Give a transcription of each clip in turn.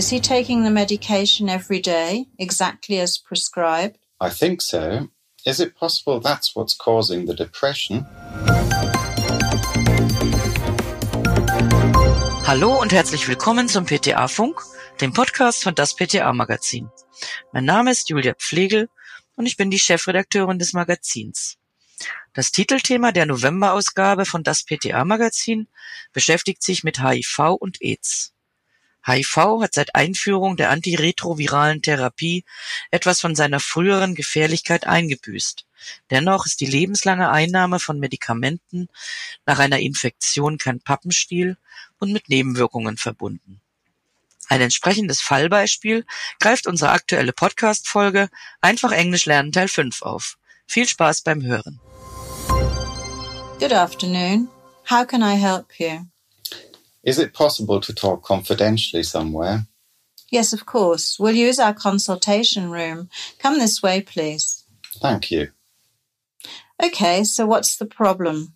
Is he taking the medication every day, exactly as prescribed? I think so. Is it possible that's what's causing the depression? Hallo und herzlich willkommen zum PTA Funk, dem Podcast von das PTA Magazin. Mein Name ist Julia Pflegel und ich bin die Chefredakteurin des Magazins. Das Titelthema der Novemberausgabe von das PTA Magazin beschäftigt sich mit HIV und AIDS. HIV hat seit Einführung der antiretroviralen Therapie etwas von seiner früheren Gefährlichkeit eingebüßt. Dennoch ist die lebenslange Einnahme von Medikamenten nach einer Infektion kein Pappenstiel und mit Nebenwirkungen verbunden. Ein entsprechendes Fallbeispiel greift unsere aktuelle Podcast-Folge Einfach Englisch lernen Teil 5 auf. Viel Spaß beim Hören. Good afternoon. How can I help you? Is it possible to talk confidentially somewhere? Yes, of course. We'll use our consultation room. Come this way, please. Thank you. Okay, so what's the problem?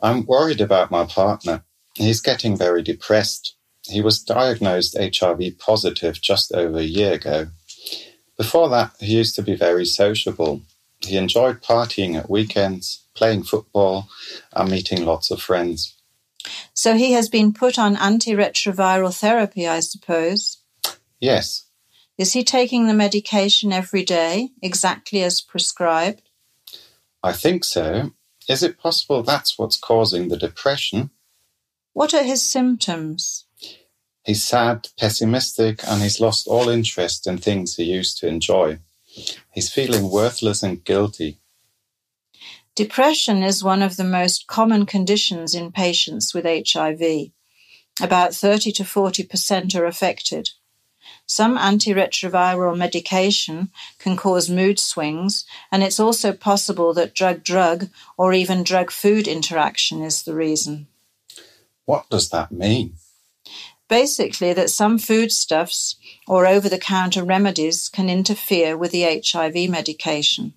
I'm worried about my partner. He's getting very depressed. He was diagnosed HIV positive just over a year ago. Before that, he used to be very sociable. He enjoyed partying at weekends, playing football, and meeting lots of friends. So he has been put on antiretroviral therapy, I suppose. Yes, Is he taking the medication every day, exactly as prescribed? I think so. Is it possible that's what's causing the depression? What are his symptoms? He's sad, pessimistic, and he's lost all interest in things he used to enjoy. He's feeling worthless and guilty. Depression is one of the most common conditions in patients with HIV. About 30 to 40% are affected. Some antiretroviral medication can cause mood swings, and it's also possible that drug drug or even drug food interaction is the reason. What does that mean? Basically, that some foodstuffs or over the counter remedies can interfere with the HIV medication.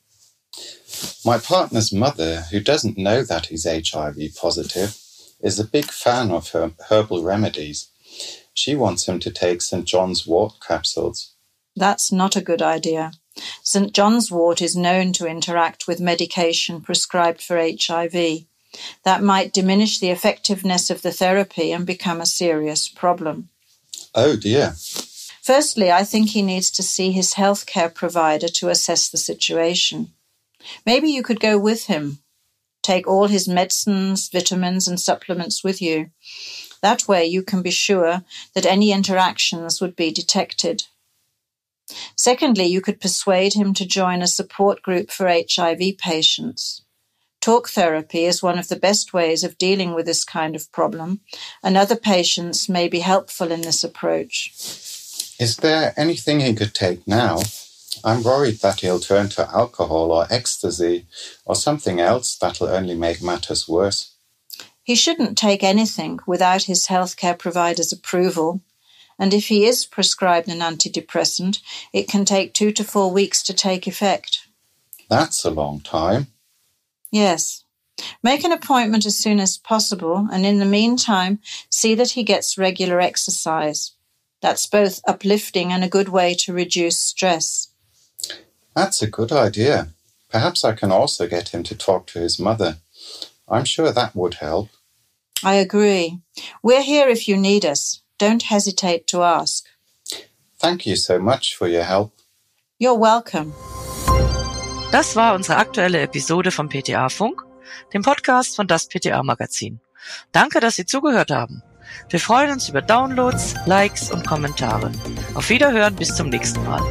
My partner's mother, who doesn't know that he's HIV positive, is a big fan of her herbal remedies. She wants him to take St. John's wort capsules. That's not a good idea. St. John's wort is known to interact with medication prescribed for HIV. That might diminish the effectiveness of the therapy and become a serious problem. Oh dear. Firstly, I think he needs to see his healthcare provider to assess the situation. Maybe you could go with him. Take all his medicines, vitamins, and supplements with you. That way you can be sure that any interactions would be detected. Secondly, you could persuade him to join a support group for HIV patients. Talk therapy is one of the best ways of dealing with this kind of problem, and other patients may be helpful in this approach. Is there anything he could take now? I'm worried that he'll turn to alcohol or ecstasy or something else that'll only make matters worse. He shouldn't take anything without his healthcare provider's approval. And if he is prescribed an antidepressant, it can take two to four weeks to take effect. That's a long time. Yes. Make an appointment as soon as possible, and in the meantime, see that he gets regular exercise. That's both uplifting and a good way to reduce stress. That's a good idea. Perhaps I can also get him to talk to his mother. I'm sure that would help. I agree. We're here if you need us. Don't hesitate to ask. Thank you so much for your help. You're welcome. Das war unsere aktuelle Episode vom PTA Funk, dem Podcast von das PTA Magazin. Danke, dass Sie zugehört haben. Wir freuen uns über Downloads, Likes und Kommentare. Auf Wiederhören bis zum nächsten Mal.